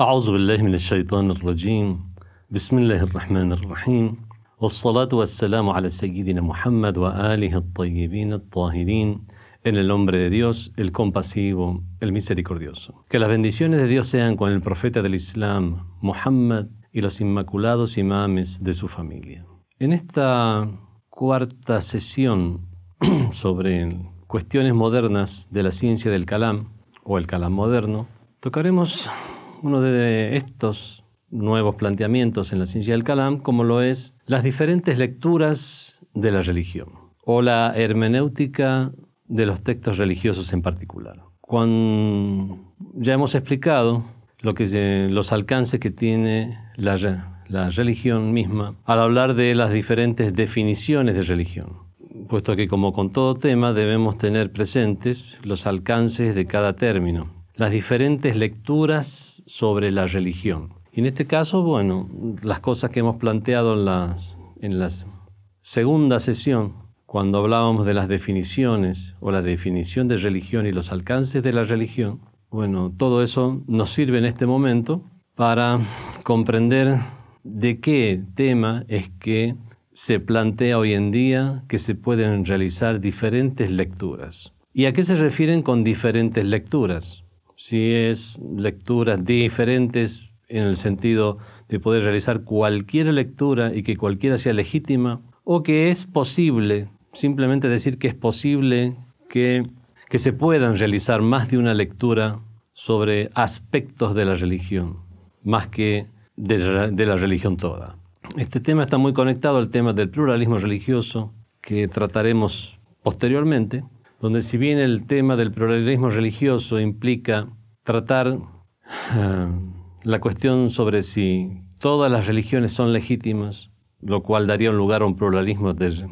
أعوذ بالله من الشيطان الرجيم بسم الله الرحمن الرحيم والصلاة والسلام على سيدنا محمد وآله الطيبين الطاهرين en el nombre de Dios, el compasivo, el misericordioso. Que las bendiciones de Dios sean con el profeta del Islam, Muhammad, y los inmaculados imames de su familia. En esta cuarta sesión sobre cuestiones modernas de la ciencia del Kalam, o el Kalam moderno, tocaremos uno de estos nuevos planteamientos en la ciencia del Kalam, como lo es las diferentes lecturas de la religión, o la hermenéutica de los textos religiosos en particular. Cuando ya hemos explicado lo que los alcances que tiene la religión misma al hablar de las diferentes definiciones de religión puesto que como con todo tema debemos tener presentes los alcances de cada término, las diferentes lecturas sobre la religión. Y en este caso, bueno, las cosas que hemos planteado en, las, en la segunda sesión, cuando hablábamos de las definiciones o la definición de religión y los alcances de la religión, bueno, todo eso nos sirve en este momento para comprender de qué tema es que se plantea hoy en día que se pueden realizar diferentes lecturas. ¿Y a qué se refieren con diferentes lecturas? Si es lecturas diferentes en el sentido de poder realizar cualquier lectura y que cualquiera sea legítima, o que es posible, simplemente decir que es posible que, que se puedan realizar más de una lectura sobre aspectos de la religión, más que de, la religión toda. Este tema está muy conectado al tema del pluralismo religioso que trataremos posteriormente, donde si bien el tema del pluralismo religioso implica tratar eh, la cuestión sobre si todas las religiones son legítimas, lo cual daría lugar a un pluralismo de,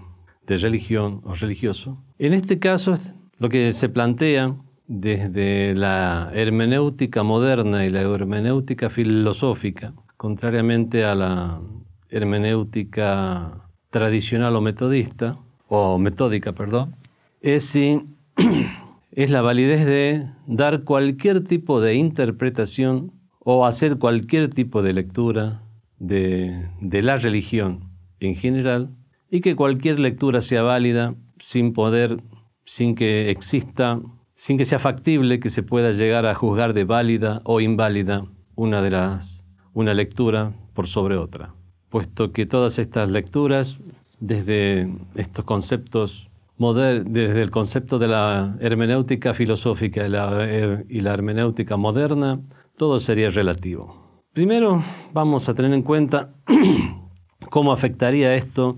de religión o religioso, en este caso lo que se plantea desde la hermenéutica moderna y la hermenéutica filosófica, contrariamente a la hermenéutica tradicional o metodista, o metódica, perdón, es si es la validez de dar cualquier tipo de interpretación o hacer cualquier tipo de lectura de, de la religión en general y que cualquier lectura sea válida sin poder, sin que exista sin que sea factible que se pueda llegar a juzgar de válida o inválida una de las una lectura por sobre otra, puesto que todas estas lecturas desde estos conceptos desde el concepto de la hermenéutica filosófica y la, y la hermenéutica moderna, todo sería relativo. Primero vamos a tener en cuenta cómo afectaría esto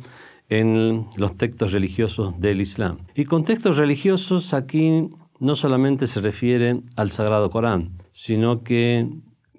en los textos religiosos del Islam. Y con textos religiosos aquí no solamente se refiere al Sagrado Corán, sino que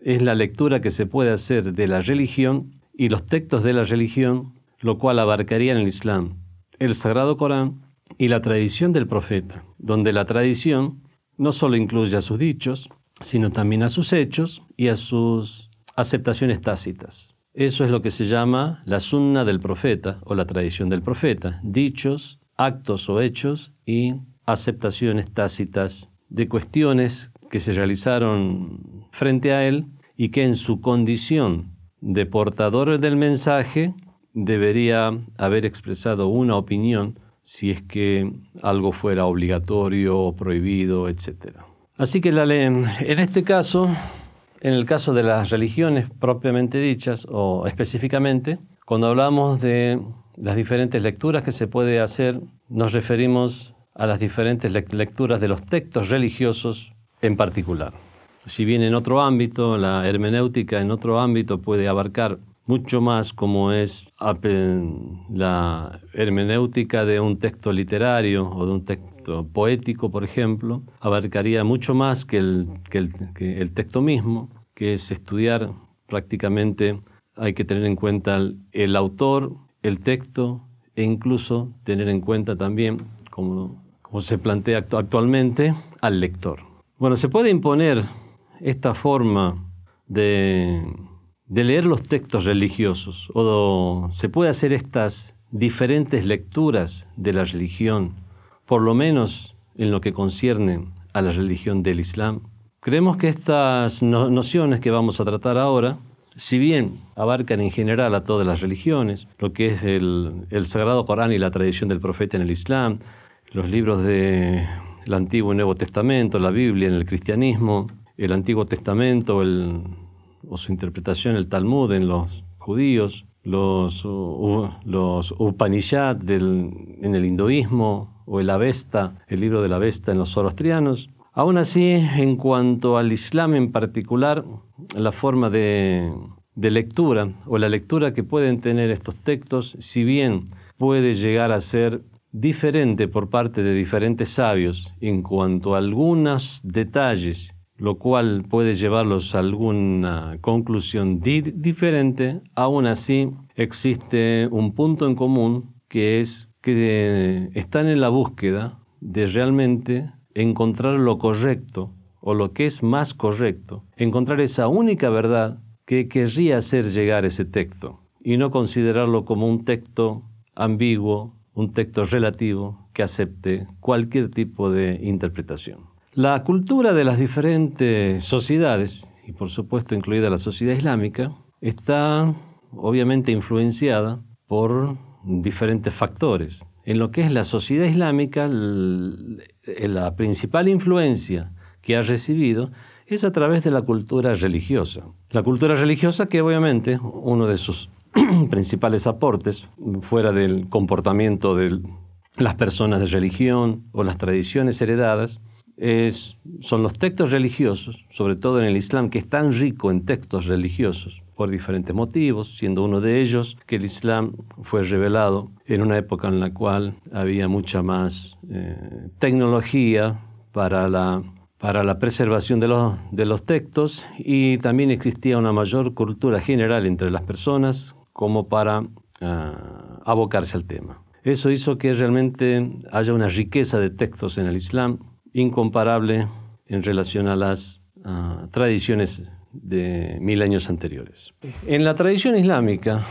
es la lectura que se puede hacer de la religión y los textos de la religión, lo cual abarcaría en el Islam el Sagrado Corán y la tradición del profeta, donde la tradición no solo incluye a sus dichos, sino también a sus hechos y a sus aceptaciones tácitas. Eso es lo que se llama la sunna del profeta o la tradición del profeta, dichos, actos o hechos y aceptaciones tácitas de cuestiones que se realizaron frente a él y que en su condición de portador del mensaje debería haber expresado una opinión si es que algo fuera obligatorio o prohibido, etc. Así que la ley, en este caso, en el caso de las religiones propiamente dichas o específicamente, cuando hablamos de las diferentes lecturas que se puede hacer, nos referimos a las diferentes lecturas de los textos religiosos en particular. Si bien en otro ámbito, la hermenéutica en otro ámbito puede abarcar mucho más como es la hermenéutica de un texto literario o de un texto poético, por ejemplo, abarcaría mucho más que el, que el, texto mismo, que es estudiar prácticamente, hay que tener en cuenta el autor, el texto e incluso tener en cuenta también, como como se plantea actualmente, al lector. Bueno, se puede imponer esta forma de, leer los textos religiosos o se puede hacer estas diferentes lecturas de la religión, por lo menos en lo que concierne a la religión del Islam. Creemos que estas nociones que vamos a tratar ahora, si bien abarcan en general a todas las religiones, lo que es el, Sagrado Corán y la tradición del profeta en el Islam, los libros del Antiguo y Nuevo Testamento, la Biblia en el cristianismo, el Antiguo Testamento o su interpretación, el Talmud en los judíos, los, los Upanishad en el hinduismo o el Avesta, el libro de la Avesta en los zoroastrianos, Aún así, en cuanto al Islam en particular, la forma de, lectura o la lectura que pueden tener estos textos, si bien puede llegar a ser diferente por parte de diferentes sabios en cuanto a algunos detalles, lo cual puede llevarlos a alguna conclusión diferente, aún así existe un punto en común que es que están en la búsqueda de realmente encontrar lo correcto o lo que es más correcto, encontrar esa única verdad que querría hacer llegar ese texto y no considerarlo como un texto ambiguo, un texto relativo que acepte cualquier tipo de interpretación. La cultura de las diferentes sociedades, y por supuesto incluida la sociedad islámica, está obviamente influenciada por diferentes factores. En lo que es la sociedad islámica, la principal influencia que ha recibido es a través de la cultura religiosa. La cultura religiosa que obviamente uno de sus principales aportes, fuera del comportamiento de las personas de religión o las tradiciones heredadas, son los textos religiosos, sobre todo en el Islam, que es tan rico en textos religiosos por diferentes motivos, siendo uno de ellos que el Islam fue revelado en una época en la cual había mucha más eh, tecnología para la, para la preservación de los, de los textos y también existía una mayor cultura general entre las personas como para ah, abocarse al tema. Eso hizo que realmente haya una riqueza de textos en el Islam incomparable en relación a las ah, tradiciones de mil años anteriores. En la tradición islámica,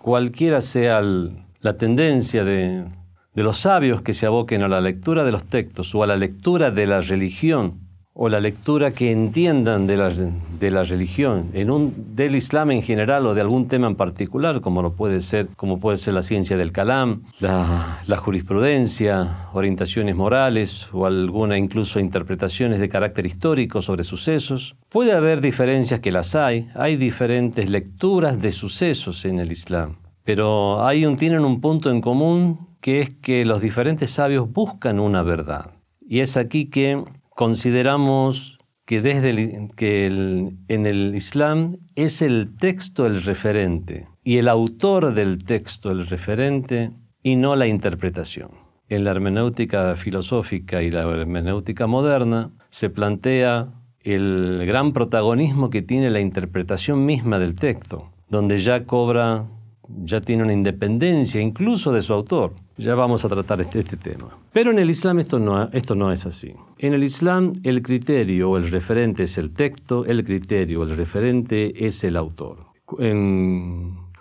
cualquiera sea la tendencia de, de los sabios que se aboquen a la lectura de los textos o a la lectura de la religión o la lectura que entiendan de la, de la religión, en un, del Islam en general o de algún tema en particular, como, lo puede, ser, como puede ser la ciencia del kalam, la, la jurisprudencia, orientaciones morales o alguna incluso interpretaciones de carácter histórico sobre sucesos. Puede haber diferencias que las hay, hay diferentes lecturas de sucesos en el Islam, pero hay tienen un punto en común que es que los diferentes sabios buscan una verdad. Y es aquí que consideramos que, desde que en el Islam es el texto el referente y el autor del texto el referente y no la interpretación. En la hermenéutica filosófica y la hermenéutica moderna se plantea el gran protagonismo que tiene la interpretación misma del texto, donde ya cobra, ya tiene una independencia incluso de su autor. Ya vamos a tratar este, este, tema. Pero en el Islam esto no, esto no es así. En el Islam el criterio o el referente es el texto, el criterio o el referente es el autor.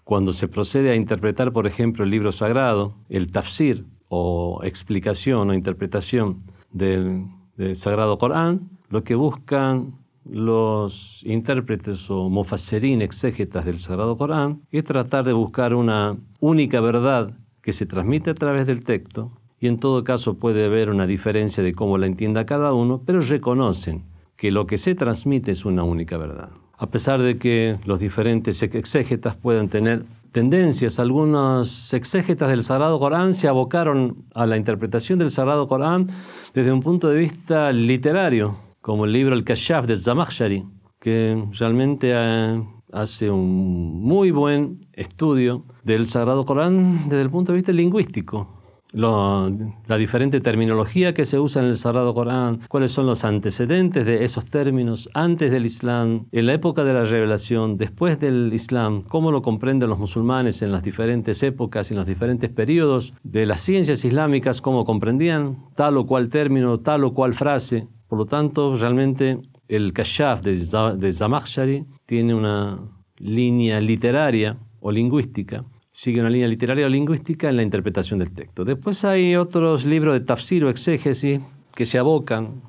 cuando se procede a interpretar, por ejemplo, el libro sagrado, el tafsir o explicación o interpretación del, Sagrado Corán, lo que buscan los intérpretes o mufasserín exégetas del Sagrado Corán es tratar de buscar una única verdad que se transmite a través del texto y en todo caso puede haber una diferencia de cómo la entienda cada uno, pero reconocen que lo que se transmite es una única verdad. A pesar de que los diferentes exégetas pueden tener tendencias, algunos exégetas del Sagrado Corán se abocaron a la interpretación del Sagrado Corán desde un punto de vista literario, como el libro El Kashaf de Zamakhshari, que realmente eh, hace un muy buen estudio del Sagrado Corán desde el punto de vista lingüístico. la diferente terminología que se usa en el Sagrado Corán, cuáles son los antecedentes de esos términos antes del Islam, en la época de la revelación, después del Islam, cómo lo comprenden los musulmanes en las diferentes épocas y en los diferentes periodos de las ciencias islámicas, cómo comprendían tal o cual término, tal o cual frase. Por lo tanto, realmente el Kashaf de, Zamakhshari tiene una línea literaria o lingüística, sigue una línea literaria o lingüística en la interpretación del texto. Después hay otros libros de tafsir o exégesis que se abocan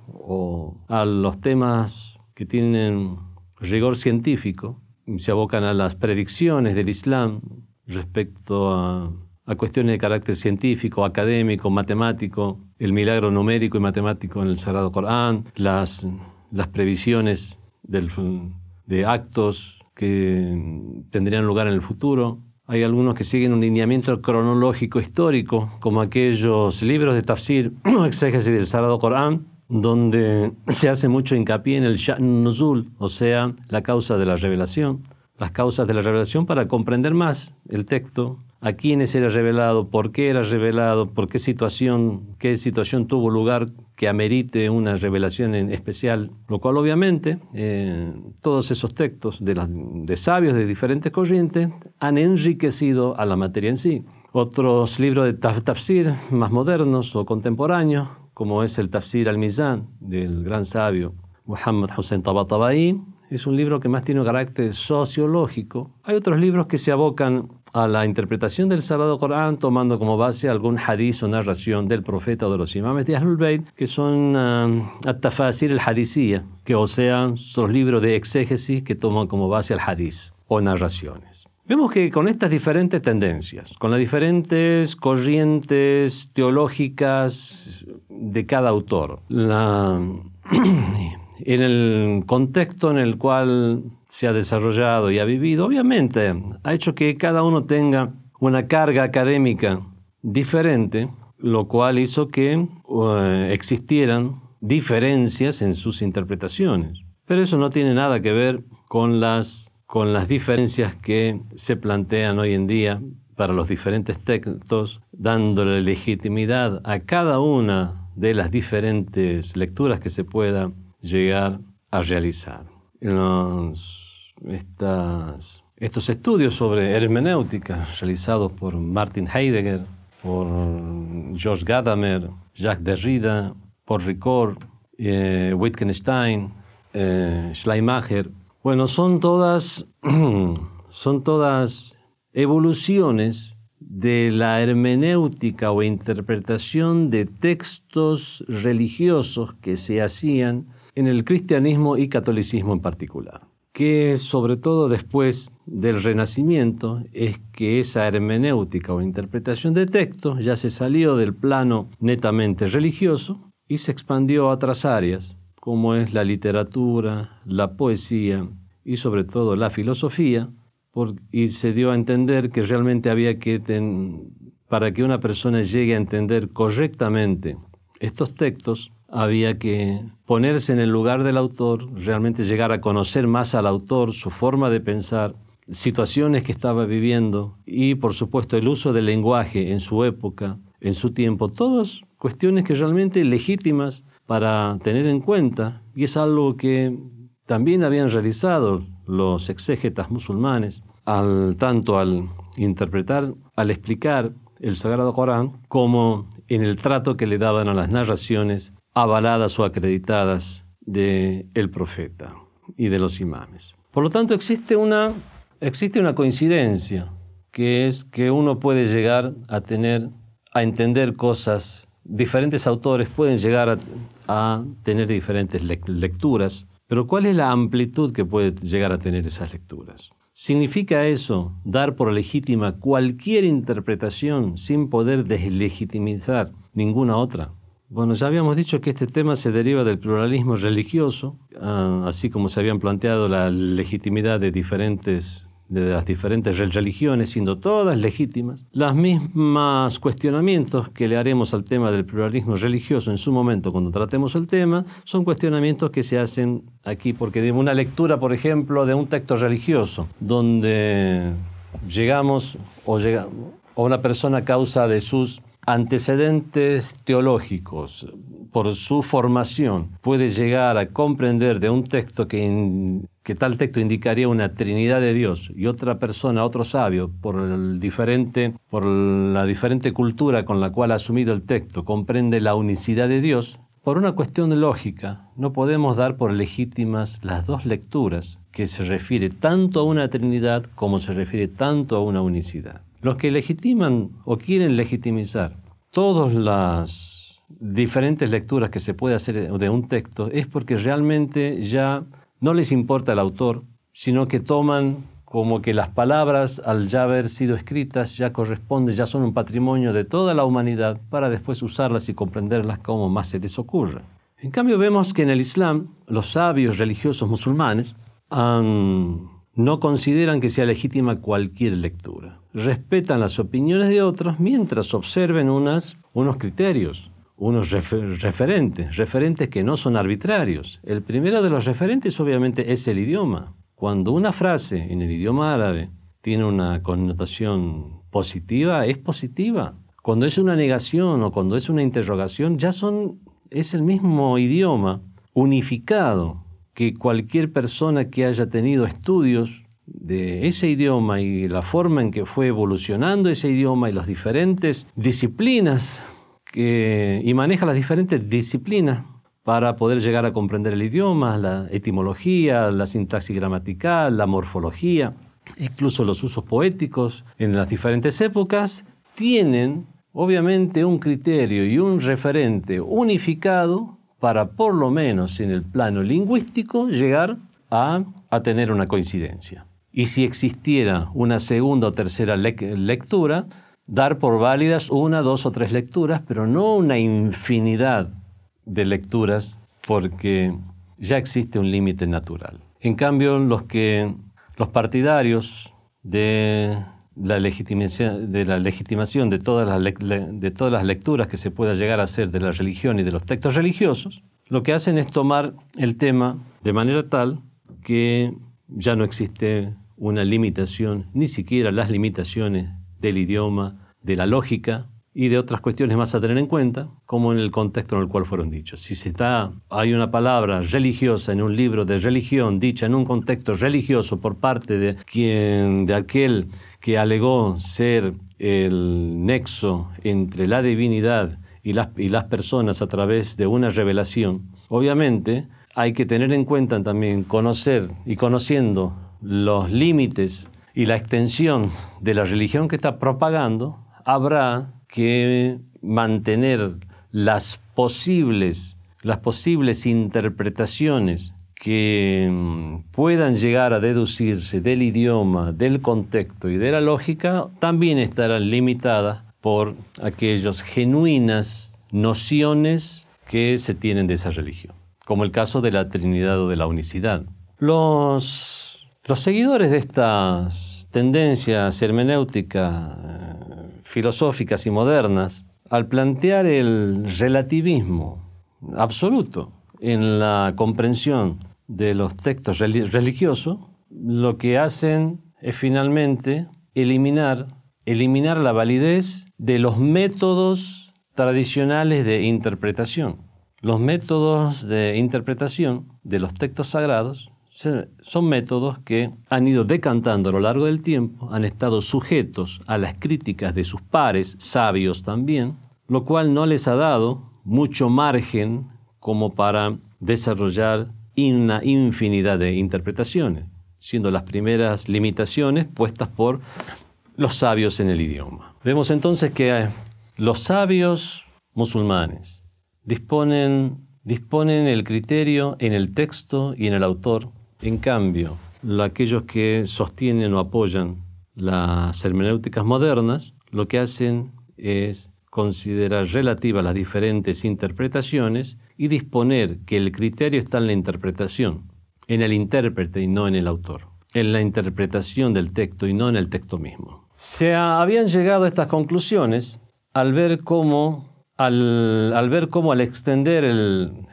a los temas que tienen rigor científico, se abocan a las predicciones del Islam respecto a, cuestiones de carácter científico, académico, matemático, el milagro numérico y matemático en el Sagrado Corán, las, las previsiones de actos que tendrían lugar en el futuro. Hay algunos que siguen un lineamiento cronológico histórico, como aquellos libros de tafsir exégesis del Sagrado Corán, donde se hace mucho hincapié en el Sha'n Nuzul, o sea, la causa de la revelación, las causas de la revelación para comprender más el texto, a quiénes era revelado, por qué era revelado, por qué situación, qué situación tuvo lugar que amerite una revelación en especial, lo cual obviamente eh, todos esos textos de, sabios de diferentes corrientes han enriquecido a la materia en sí. Otros libros de tafsir más modernos o contemporáneos, como es el Tafsir al-Mizan del gran sabio Muhammad Hussein Tabatabai, es un libro que más tiene un carácter sociológico. Hay otros libros que se abocan a la interpretación del Sagrado Corán tomando como base algún hadiz o narración del profeta o de los imames de Ahlul Bayt, que son uh, At-Tafasir el-Hadithiyya, que o sea, son libros de exégesis que toman como base al hadiz o narraciones. Vemos que con estas diferentes tendencias, con las diferentes corrientes teológicas de cada autor, la en el contexto en el cual se ha desarrollado y ha vivido, obviamente ha hecho que cada uno tenga una carga académica diferente, lo cual hizo que uh, existieran diferencias en sus interpretaciones. Pero eso no tiene nada que ver con las, con las diferencias que se plantean hoy en día para los diferentes textos, dándole legitimidad a cada una de las diferentes lecturas que se pueda llegar a realizar. estos estudios sobre hermenéutica realizados por Martin Heidegger, por George Gadamer, Jacques Derrida, por Ricord, eh, Wittgenstein, eh, Schleimacher, bueno, son todas, son todas evoluciones de la hermenéutica o interpretación de textos religiosos que se hacían en el cristianismo y catolicismo en particular, que sobre todo después del Renacimiento es que esa hermenéutica o interpretación de textos ya se salió del plano netamente religioso y se expandió a otras áreas, como es la literatura, la poesía y sobre todo la filosofía, y se dio a entender que realmente había que, para que una persona llegue a entender correctamente estos textos, había que ponerse en el lugar del autor, realmente llegar a conocer más al autor, su forma de pensar, situaciones que estaba viviendo y por supuesto el uso del lenguaje en su época, en su tiempo, todas cuestiones que realmente legítimas para tener en cuenta y es algo que también habían realizado los exégetas musulmanes, al, tanto al interpretar, al explicar el Sagrado Corán, como en el trato que le daban a las narraciones avaladas o acreditadas del el profeta y de los imames. Por lo tanto, existe una, existe una coincidencia, que es que uno puede llegar a tener, a entender cosas, diferentes autores pueden llegar a, tener diferentes lecturas, pero ¿cuál es la amplitud que puede llegar a tener esas lecturas? ¿Significa eso dar por legítima cualquier interpretación sin poder deslegitimizar ninguna otra? Bueno, ya habíamos dicho que este tema se deriva del pluralismo religioso, ah, así como se habían planteado la legitimidad de diferentes de las diferentes religiones, siendo todas legítimas, los mismos cuestionamientos que le haremos al tema del pluralismo religioso en su momento cuando tratemos el tema, son cuestionamientos que se hacen aquí, porque de una lectura, por ejemplo, de un texto religioso, donde llegamos o, llega, o una persona causa de sus antecedentes teológicos, por su formación, puede llegar a comprender de un texto que, que tal texto indicaría una Trinidad de Dios y otra persona, otro sabio, por, el diferente, por la diferente cultura con la cual ha asumido el texto, comprende la unicidad de Dios, por una cuestión de lógica, no podemos dar por legítimas las dos lecturas, que se refiere tanto a una Trinidad como se refiere tanto a una unicidad. Los que legitiman o quieren legitimizar todas las diferentes lecturas que se puede hacer de un texto es porque realmente ya no les importa el autor, sino que toman como que las palabras, al ya haber sido escritas, ya corresponden, ya son un patrimonio de toda la humanidad para después usarlas y comprenderlas como más se les ocurra. En cambio vemos que en el Islam los sabios religiosos musulmanes no consideran que sea legítima cualquier lectura. Respetan las opiniones de otros mientras observen unas, unos criterios, unos referentes, referentes que no son arbitrarios. El primero de los referentes obviamente es el idioma. Cuando una frase en el idioma árabe tiene una connotación positiva, es positiva. Cuando es una negación o cuando es una interrogación, ya son, es el mismo idioma unificado que cualquier persona que haya tenido estudios de ese idioma y la forma en que fue evolucionando ese idioma y las diferentes disciplinas que, y maneja las diferentes disciplinas para poder llegar a comprender el idioma, la etimología, la sintaxis gramatical, la morfología, incluso los usos poéticos en las diferentes épocas, tienen obviamente un criterio y un referente unificado para por lo menos en el plano lingüístico llegar a, tener una coincidencia. Y si existiera una segunda o tercera lectura, dar por válidas una, dos o tres lecturas, pero no una infinidad de lecturas porque ya existe un límite natural. En cambio, los, que, los partidarios de la, de, la legitimación de todas las, de todas las lecturas que se pueda llegar a hacer de la religión y de los textos religiosos, lo que hacen es tomar el tema de manera tal que ya no existe una limitación, ni siquiera las limitaciones del idioma, de la lógica y de otras cuestiones más a tener en cuenta, como en el contexto en el cual fueron dichos. Si se está, hay una palabra religiosa en un libro de religión dicha en un contexto religioso por parte de quien, de aquel que alegó ser el nexo entre la divinidad y las, y las personas a través de una revelación, obviamente hay que tener en cuenta también conocer y conociendo los límites y la extensión de la religión que está propagando, habrá que mantener las posibles, las posibles interpretaciones que mm, puedan llegar a deducirse del idioma, del contexto y de la lógica, también estarán limitadas por aquellas genuinas nociones que se tienen de esa religión, como el caso de la Trinidad o de la unicidad. Los, los seguidores de estas tendencias hermenéuticas filosóficas y modernas, al plantear el relativismo absoluto en la comprensión de los textos religiosos, lo que hacen es finalmente eliminar, eliminar la validez de los métodos tradicionales de interpretación. Los métodos de interpretación de los textos sagrados son métodos que han ido decantando a lo largo del tiempo, han estado sujetos a las críticas de sus pares, sabios también, lo cual no les ha dado mucho margen como para desarrollar una infinidad de interpretaciones, siendo las primeras limitaciones puestas por los sabios en el idioma. Vemos entonces que eh, los sabios musulmanes disponen, disponen el criterio en el texto y en el autor en cambio, aquellos que sostienen o apoyan las hermenéuticas modernas, lo que hacen es considerar relativas las diferentes interpretaciones y disponer que el criterio está en la interpretación, en el intérprete y no en el autor, en la interpretación del texto y no en el texto mismo. Se habían llegado a estas conclusiones al ver cómo, al, ver cómo al extender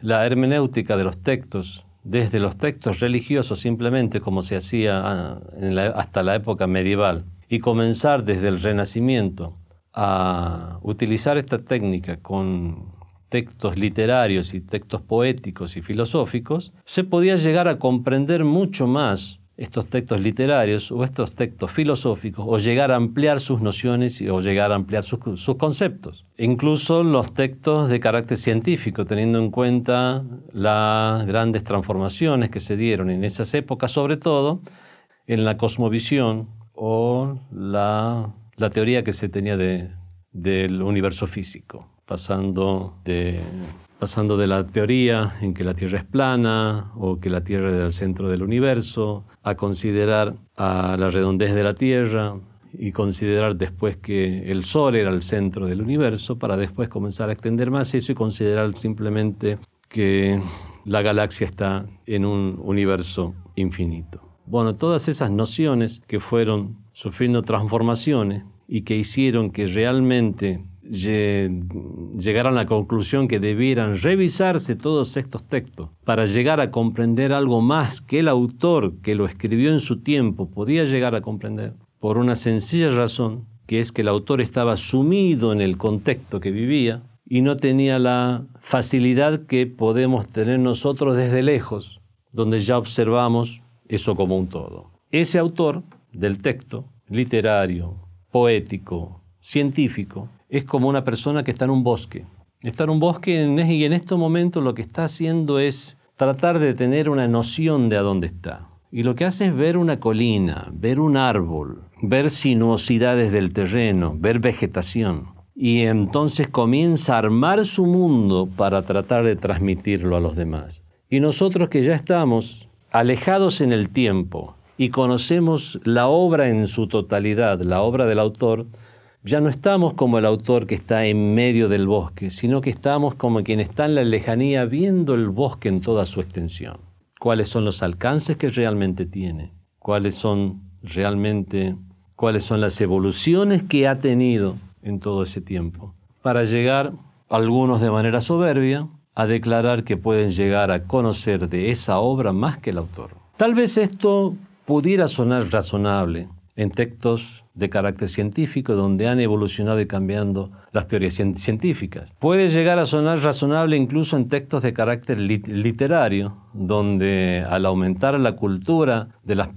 la hermenéutica de los textos desde los textos religiosos simplemente como se hacía ah, hasta la época medieval y comenzar desde el Renacimiento a utilizar esta técnica con textos literarios y textos poéticos y filosóficos, se podía llegar a comprender mucho más estos textos literarios o estos textos filosóficos o llegar a ampliar sus nociones o llegar a ampliar sus, conceptos. incluso los textos de carácter científico, teniendo en cuenta las grandes transformaciones que se dieron en esas épocas, sobre todo en la cosmovisión o la, teoría que se tenía del universo físico, pasando de pasando de la teoría en que la Tierra es plana o que la Tierra es el centro del universo, a considerar a la redondez de la Tierra y considerar después que el Sol era el centro del universo, para después comenzar a extender más eso y considerar simplemente que la galaxia está en un universo infinito. Bueno, todas esas nociones que fueron sufriendo transformaciones y que hicieron que realmente llegaran a la conclusión que debieran revisarse todos estos textos para llegar a comprender algo más que el autor que lo escribió en su tiempo podía llegar a comprender, por una sencilla razón, que es que el autor estaba sumido en el contexto que vivía y no tenía la facilidad que podemos tener nosotros desde lejos, donde ya observamos eso como un todo. Ese autor del texto, literario, poético, científico, es como una persona que está en un bosque. Está en un bosque y en estos momentos lo que está haciendo es tratar de tener una noción de a dónde está. Y lo que hace es ver una colina, ver un árbol, ver sinuosidades del terreno, ver vegetación y entonces comienza a armar su mundo para tratar de transmitirlo a los demás. Y nosotros que ya estamos alejados en el tiempo y conocemos la obra en su totalidad, la obra del autor, ya no estamos como el autor que está en medio del bosque, sino que estamos como quien está en la lejanía viendo el bosque en toda su extensión. ¿Cuáles son los alcances que realmente tiene? ¿Cuáles son realmente, cuáles son las evoluciones que ha tenido? en todo ese tiempo, para llegar, algunos de manera soberbia, a declarar que pueden llegar a conocer de esa obra más que el autor. Tal vez esto pudiera sonar razonable en textos de carácter científico donde han evolucionado y cambiando las teorías científicas. Puede llegar a sonar razonable incluso en textos de carácter literario, donde al aumentar la cultura de las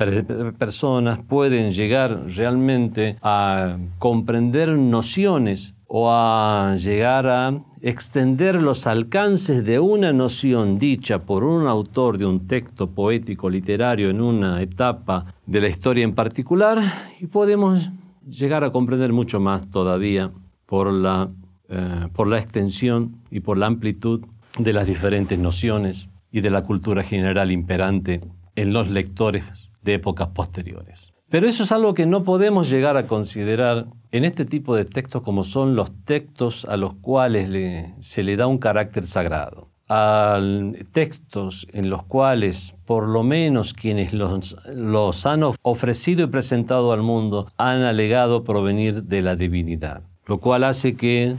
personas pueden llegar realmente a comprender nociones o a llegar a extender los alcances de una noción dicha por un autor de un texto poético literario en una etapa de la historia en particular y podemos llegar a comprender mucho más todavía por la, eh, por la extensión y por la amplitud de las diferentes nociones y de la cultura general imperante en los lectores de épocas posteriores. Pero eso es algo que no podemos llegar a considerar en este tipo de textos como son los textos a los cuales se le da un carácter sagrado. Textos en los cuales por lo menos quienes los, han ofrecido y presentado al mundo han alegado provenir de la divinidad, lo cual hace que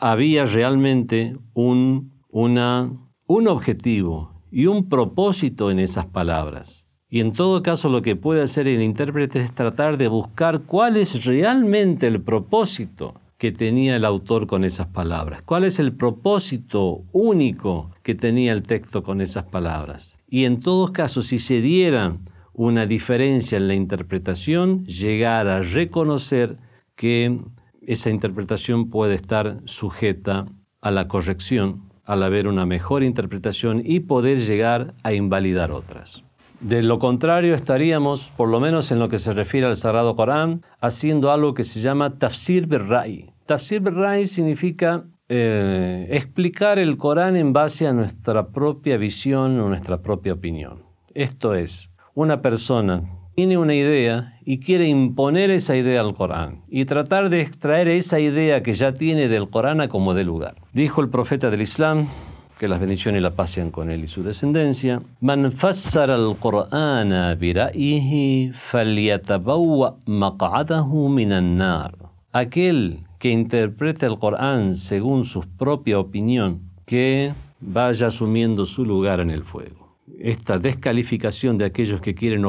había realmente un, un objetivo y un propósito en esas palabras y en todo caso lo que puede hacer el intérprete es tratar de buscar cuál es realmente el propósito que tenía el autor con esas palabras, cuál es el propósito único que tenía el texto con esas palabras. Y en todos casos, si se diera una diferencia en la interpretación, llegar a reconocer que esa interpretación puede estar sujeta a la corrección al haber una mejor interpretación y poder llegar a invalidar otras. De lo contrario, estaríamos, por lo menos en lo que se refiere al Sagrado Corán, haciendo algo que se llama Tafsir Birra'i. Tafsir Birra'i significa eh, explicar el Corán en base a nuestra propia visión o nuestra propia opinión. Esto es, una persona tiene una idea y quiere imponer esa idea al Corán y tratar de extraer esa idea que ya tiene del Corán a como de lugar. Dijo el profeta del Islam, que las bendiciones la pasen con él y su descendencia. Man fassara al-Qur'ana bira'yihi falyatabawwa maq'adahu minan nar. Aquel que interprete el Corán según su propia opinión, que vaya asumiendo su lugar en el fuego. Esta descalificación de aquellos que quieren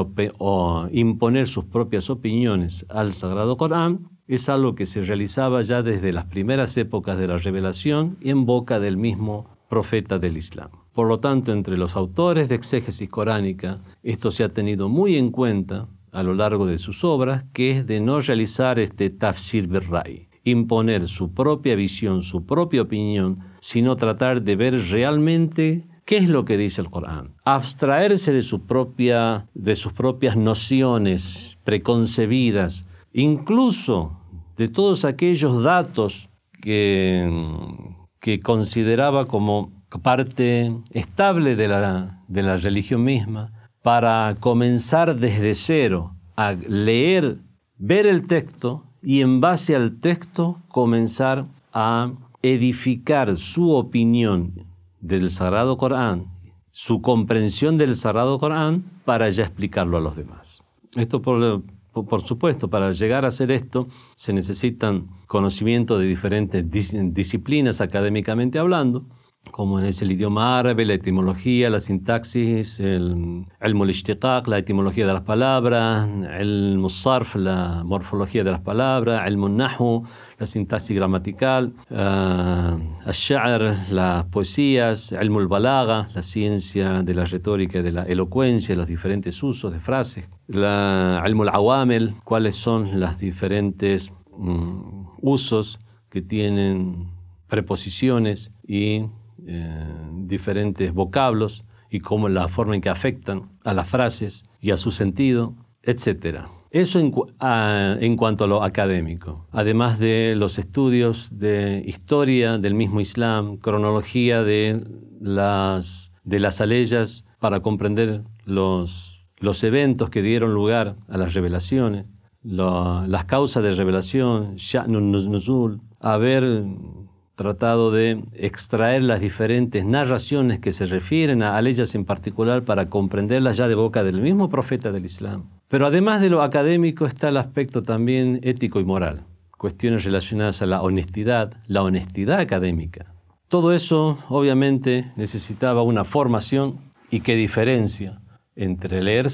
imponer sus propias opiniones al Sagrado Corán es algo que se realizaba ya desde las primeras épocas de la revelación y en boca del mismo profeta del Islam. Por lo tanto, entre los autores de exégesis coránica, esto se ha tenido muy en cuenta a lo largo de sus obras, que es de no realizar este tafsir birrai, imponer su propia visión, su propia opinión, sino tratar de ver realmente qué es lo que dice el Corán, abstraerse de, su propia, de sus propias nociones preconcebidas, incluso de todos aquellos datos que que consideraba como parte estable de la, de la religión misma, para comenzar desde cero a leer, ver el texto y en base al texto comenzar a edificar su opinión del Sagrado Corán, su comprensión del Sagrado Corán para ya explicarlo a los demás. Esto por, por supuesto, para llegar a hacer esto se necesitan conocimientos de diferentes disciplinas académicamente hablando, como es el idioma árabe, la etimología, la sintaxis, el, el la etimología de las palabras, el musarf, la morfología de las palabras, el nahu, la sintaxis gramatical, uh, el las poesías, el mulbalaga, la ciencia de la retórica de la elocuencia, los diferentes usos de frases, la, el awamel, cuáles son los diferentes mm, usos que tienen preposiciones y eh, diferentes vocablos y cómo la forma en que afectan a las frases y a su sentido, etc. Eso en, cuanto a lo académico, además de los estudios de historia del mismo Islam, cronología de las, de las aleyas para comprender los, los eventos que dieron lugar a las revelaciones, las causas de revelación, Sha'nun Nuzul, haber tratado de extraer las diferentes narraciones que se refieren a ellas en particular para comprenderlas ya de boca del mismo profeta del Islam. Pero además de lo académico está el aspecto también ético y moral, cuestiones relacionadas a la honestidad, la honestidad académica. Todo eso obviamente necesitaba una formación y qué diferencia entre leer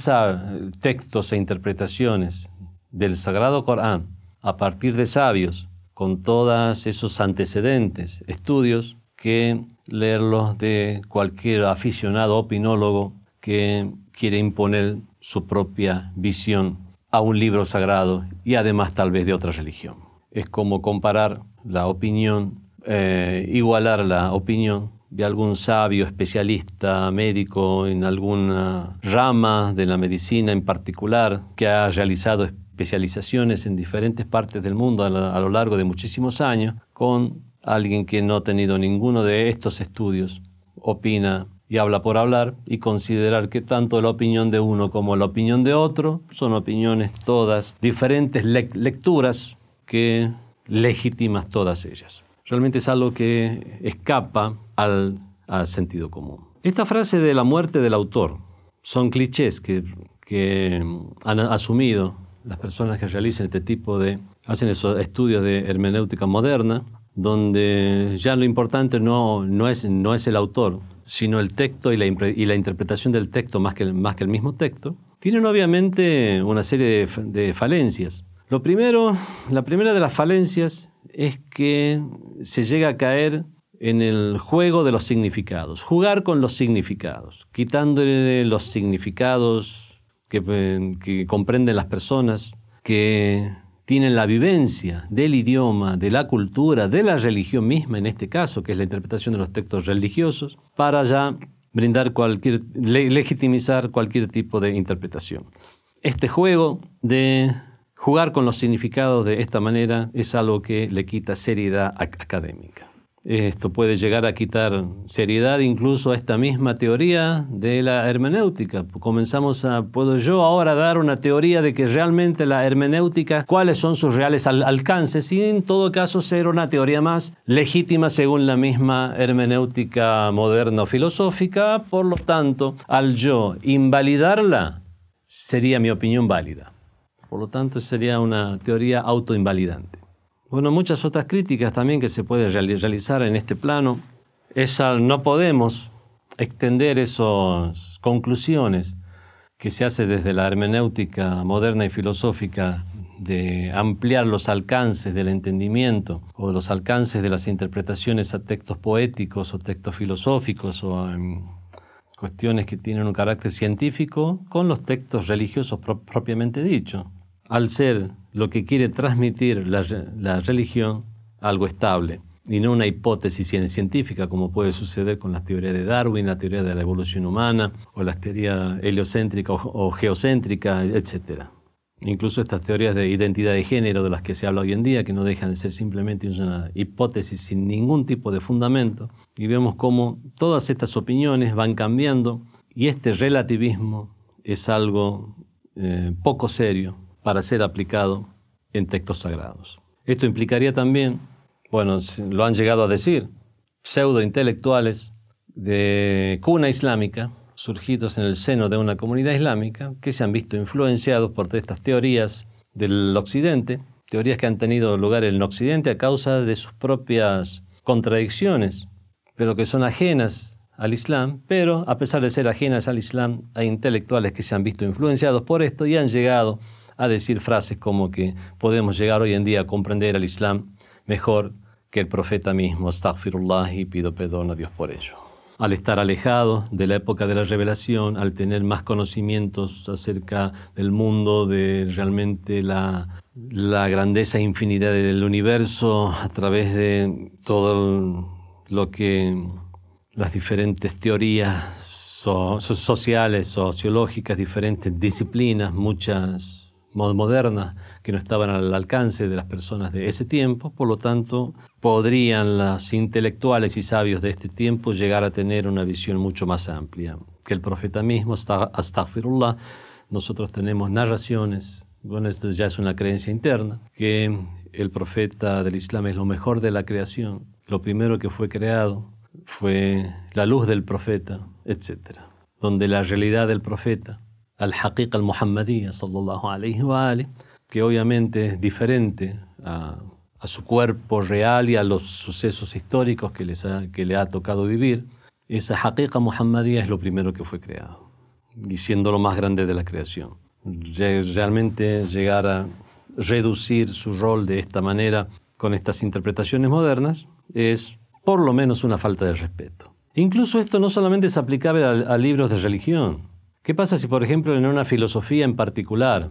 textos e interpretaciones del Sagrado Corán a partir de sabios con todos esos antecedentes, estudios, que leerlos de cualquier aficionado opinólogo que quiere imponer su propia visión a un libro sagrado y además tal vez de otra religión. Es como comparar la opinión, eh, igualar la opinión de algún sabio, especialista, médico en alguna rama de la medicina en particular que ha realizado especializaciones en diferentes partes del mundo a, lo largo de muchísimos años, con alguien que no ha tenido ninguno de estos estudios, opina y habla por hablar y considerar que tanto la opinión de uno como la opinión de otro son opiniones todas, diferentes lecturas que legítimas todas ellas. Realmente es algo que escapa al, al, sentido común. Esta frase de la muerte del autor son clichés que, que han asumido las personas que realizan este tipo de, hacen esos estudios de hermenéutica moderna, donde ya lo importante no, no, es, no es el autor, sino el texto y la, y la interpretación del texto más que, el, más que el mismo texto, tienen obviamente una serie de, de falencias. Lo primero, la primera de las falencias es que se llega a caer en el juego de los significados, jugar con los significados, quitándole los significados que, comprenden las personas, que tienen la vivencia del idioma, de la cultura, de la religión misma, en este caso, que es la interpretación de los textos religiosos, para ya brindar legitimizar cualquier tipo de interpretación. Este juego de jugar con los significados de esta manera es algo que le quita seriedad académica. Esto puede llegar a quitar seriedad incluso a esta misma teoría de la hermenéutica. Comenzamos a, puedo yo ahora dar una teoría de que realmente la hermenéutica, cuáles son sus reales alcances y en todo caso ser una teoría más legítima según la misma hermenéutica moderna o filosófica. Por lo tanto, al yo invalidarla, sería mi opinión válida. Por lo tanto, sería una teoría autoinvalidante. Bueno, muchas otras críticas también que se puede realizar en este plano es al no podemos extender esas conclusiones que se hace desde la hermenéutica moderna y filosófica de ampliar los alcances del entendimiento o los alcances de las interpretaciones a textos poéticos o textos filosóficos o en cuestiones que tienen un carácter científico con los textos religiosos propiamente dicho. Al ser lo que quiere transmitir la, religión algo estable y no una hipótesis científica como puede suceder con la teoría de Darwin, la teoría de la evolución humana o la teoría heliocéntrica o, geocéntrica, etc. incluso estas teorías de identidad de género de las que se habla hoy en día, que no dejan de ser simplemente una hipótesis sin ningún tipo de fundamento, y vemos cómo todas estas opiniones van cambiando y este relativismo es algo eh, poco serio para ser aplicado en textos sagrados. Esto implicaría también, bueno, lo han llegado a decir, pseudo intelectuales de cuna islámica, surgidos en el seno de una comunidad islámica, que se han visto influenciados por estas teorías del Occidente, teorías que han tenido lugar en Occidente a causa de sus propias contradicciones, pero que son ajenas al Islam, pero a pesar de ser ajenas al Islam, hay intelectuales que se han visto influenciados por esto y han llegado a decir frases como que podemos llegar hoy en día a comprender al Islam mejor que el profeta mismo, astaghfirullah y pido perdón a Dios por ello. Al estar alejado de la época de la revelación, al tener más conocimientos acerca del mundo, de realmente la, grandeza e infinidad del universo, a través de todo lo que las diferentes teorías sociales, sociológicas, diferentes disciplinas, muchas modernas, que no estaban al alcance de las personas de ese tiempo, por lo tanto, podrían los intelectuales y sabios de este tiempo llegar a tener una visión mucho más amplia. Que el profeta mismo, astaghfirullah, nosotros tenemos narraciones, bueno, esto ya es una creencia interna, que el profeta del Islam es lo mejor de la creación, lo primero que fue creado fue la luz del profeta, etc. Donde la realidad del profeta, al-haqiqa al-muhammadiyya, sallallahu alayhi wa alayhi, que obviamente es diferente a, su cuerpo real y a los sucesos históricos que, les que le ha tocado vivir, esa haqiqa muhammadía es lo primero que fue creado, y siendo lo más grande de la creación. Realmente llegar a reducir su rol de esta manera con estas interpretaciones modernas es por lo menos una falta de respeto. Incluso esto no solamente es aplicable a libros de religión. ¿Qué pasa si, por ejemplo, en una filosofía en particular,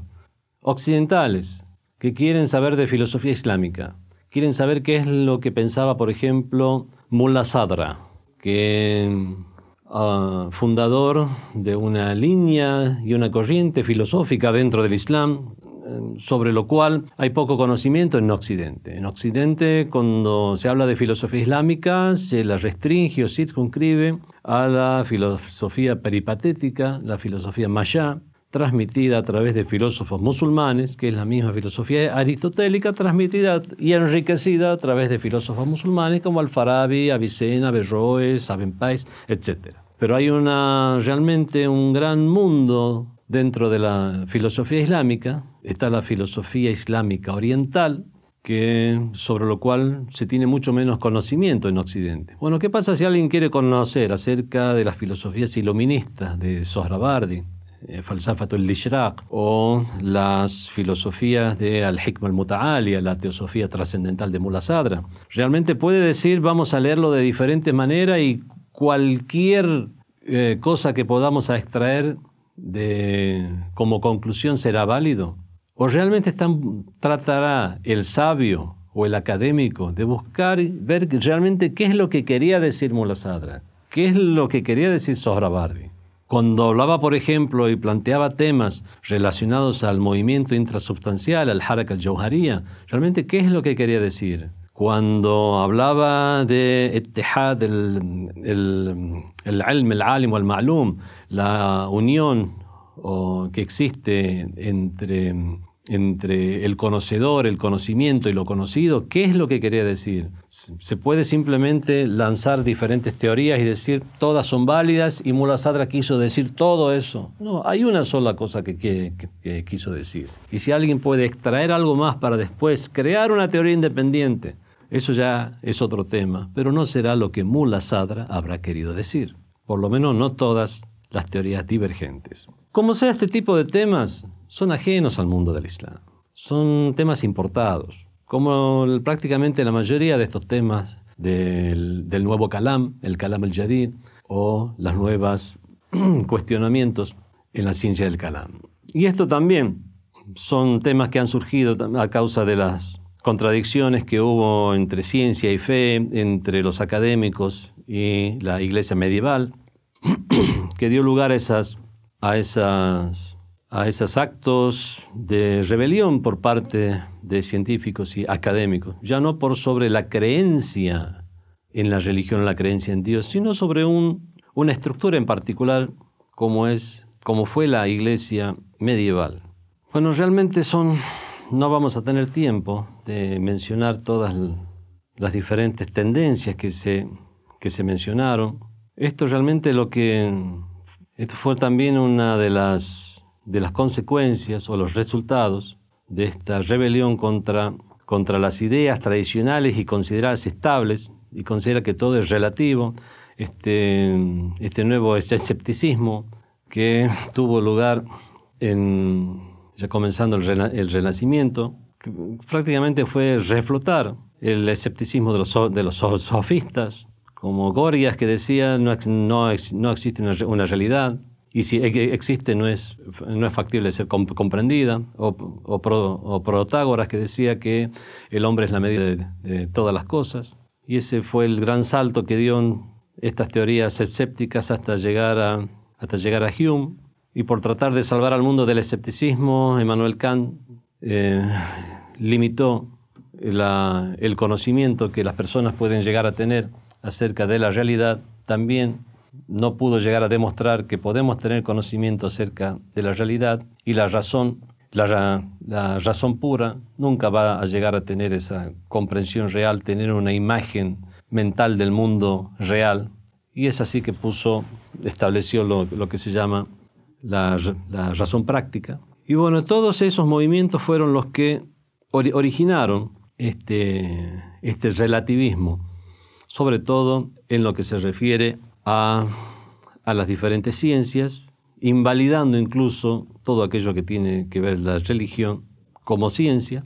occidentales que quieren saber de filosofía islámica, quieren saber qué es lo que pensaba, por ejemplo, Mullah Sadra, que uh, fundador de una línea y una corriente filosófica dentro del Islam, eh, sobre lo cual hay poco conocimiento en Occidente. En Occidente, cuando se habla de filosofía islámica, se la restringe o circunscribe a la filosofía peripatética, la filosofía maya, transmitida a través de filósofos musulmanes, que es la misma filosofía aristotélica, transmitida y enriquecida a través de filósofos musulmanes como Al-Farabi, Avicena, Berroes, Abenpais, etc. Pero hay una, realmente un gran mundo dentro de la filosofía islámica, está la filosofía islámica oriental, que, sobre lo cual se tiene mucho menos conocimiento en Occidente. Bueno, ¿qué pasa si alguien quiere conocer acerca de las filosofías iluministas de Sohrabardi, eh, Falsafatul Lishraq o las filosofías de Al-Hikma al-Muta'aliya, la teosofía trascendental de Mullah Sadra. Realmente puede decir, vamos a leerlo de diferente manera y cualquier eh, cosa que podamos extraer de, como conclusión será válido. ¿O realmente tratará el sabio o el académico de buscar, ver realmente qué es lo que quería decir Mullah Sadra? ¿Qué es lo que quería decir Sohrabardi? Cuando hablaba, por ejemplo, y planteaba temas relacionados al movimiento intrasubstancial, al harak al-jawhariyya, realmente, ¿qué es lo que quería decir? Cuando hablaba de ittihad, el, el, el ilm, el alim o el ma'lum, la unión que existe entre entre el conocedor, el conocimiento y lo conocido, ¿qué es lo que quería decir? Se puede simplemente lanzar diferentes teorías y decir todas son válidas y Mullah Sadra quiso decir todo eso. No, hay una sola cosa que, que, quiso decir. Y si alguien puede extraer algo más para después crear una teoría independiente, eso ya es otro tema, pero no será lo que Mullah Sadra habrá querido decir. Por lo menos no todas las teorías divergentes. Como sea este tipo de temas, son ajenos al mundo del Islam. Son temas importados, como prácticamente la mayoría de estos temas del, nuevo Kalam, el Kalam al-Jadid, o las nuevas cuestionamientos en la ciencia del Kalam. Y esto también son temas que han surgido a causa de las contradicciones que hubo entre ciencia y fe, entre los académicos y la iglesia medieval, que dio lugar a esas a esas a esos actos de rebelión por parte de científicos y académicos, ya no por sobre la creencia en la religión, la creencia en Dios, sino sobre un, una estructura en particular como es, como fue la iglesia medieval. Bueno, realmente son, no vamos a tener tiempo de mencionar todas las diferentes tendencias que se, que se mencionaron. Esto realmente lo que, esto fue también una de las de las consecuencias o los resultados de esta rebelión contra, contra las ideas tradicionales y consideradas estables, y considera que todo es relativo, este, este nuevo escepticismo que tuvo lugar en, ya comenzando el, el Renacimiento, que prácticamente fue reflotar el escepticismo de los, de los sofistas, como Gorias que decía no, no, no existe una, realidad, y si existe no es, no es factible ser comprendida, o, o, Protágoras que decía que el hombre es la medida de, todas las cosas, y ese fue el gran salto que dio estas teorías escépticas hasta llegar a, hasta llegar a Hume, y por tratar de salvar al mundo del escepticismo, Emmanuel Kant eh, limitó el conocimiento que las personas pueden llegar a tener acerca de la realidad también no pudo llegar a demostrar que podemos tener conocimiento acerca de la realidad y la razón, la, razón pura nunca va a llegar a tener esa comprensión real, tener una imagen mental del mundo real. Y es así que puso, estableció lo, que se llama la, razón práctica. Y bueno, todos esos movimientos fueron los que originaron este, este relativismo, sobre todo en lo que se refiere a, las diferentes ciencias, invalidando incluso todo aquello que tiene que ver la religión como ciencia,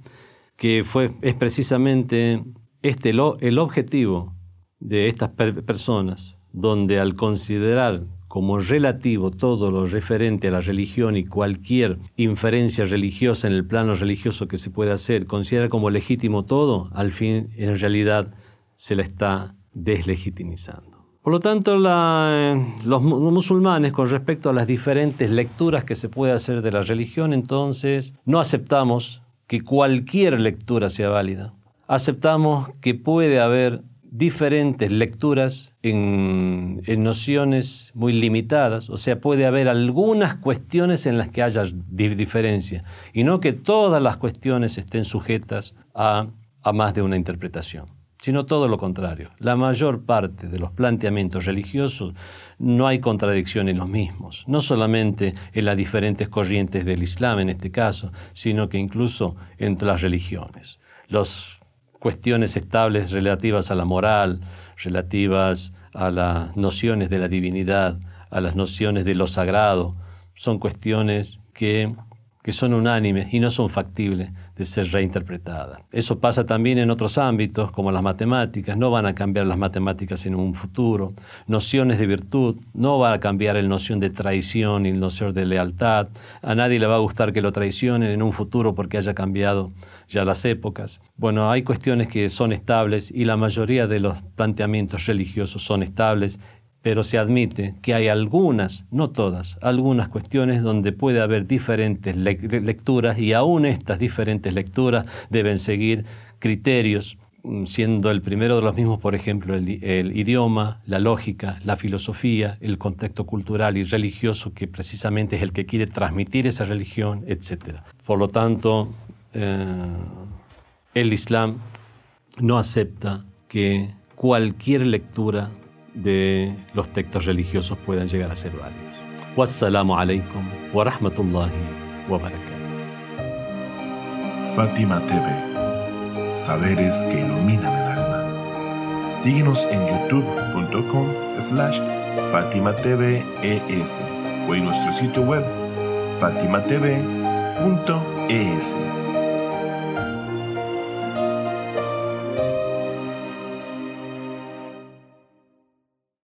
que fue, es precisamente este el objetivo de estas personas, donde al considerar como relativo todo lo referente a la religión y cualquier inferencia religiosa en el plano religioso que se pueda hacer, considera como legítimo todo, al fin en realidad se la está deslegitimizando. Por lo tanto, los musulmanes, con respecto a las diferentes lecturas que se puede hacer de la religión, entonces no aceptamos que cualquier lectura sea válida. Aceptamos que puede haber diferentes lecturas en, nociones muy limitadas, o sea, puede haber algunas cuestiones en las que haya diferencia, y no que todas las cuestiones estén sujetas a más de una interpretación sino todo lo contrario. La mayor parte de los planteamientos religiosos no hay contradicción en los mismos, no solamente en las diferentes corrientes del Islam en este caso, sino que incluso entre las religiones. Las cuestiones estables relativas a la moral, relativas a las nociones de la divinidad, a las nociones de lo sagrado, son cuestiones que, que son unánimes y no son factibles de ser reinterpretada. Eso pasa también en otros ámbitos, como las matemáticas. No van a cambiar las matemáticas en un futuro. Nociones de virtud, no va a cambiar el noción de traición y el noción de lealtad. A nadie le va a gustar que lo traicionen en un futuro porque haya cambiado ya las épocas. Bueno, hay cuestiones que son estables y la mayoría de los planteamientos religiosos son estables pero se admite que hay algunas, no todas, algunas cuestiones donde puede haber diferentes lecturas y aún estas diferentes lecturas deben seguir criterios, mm, siendo el primero de los mismos, por ejemplo, el, idioma, la lógica, la filosofía, el contexto cultural y religioso que precisamente es el que quiere transmitir esa religión, etc. Por lo tanto, eh, el Islam no acepta que cualquier lectura de los textos religiosos puedan llegar a ser válidos. Wassalamu alaikum wa rahmatullahi wa barakatuh. Fátima TV, saberes que iluminan el alma. Síguenos en youtube.com slash Fátima TV ES o en nuestro sitio web fatimatv.es.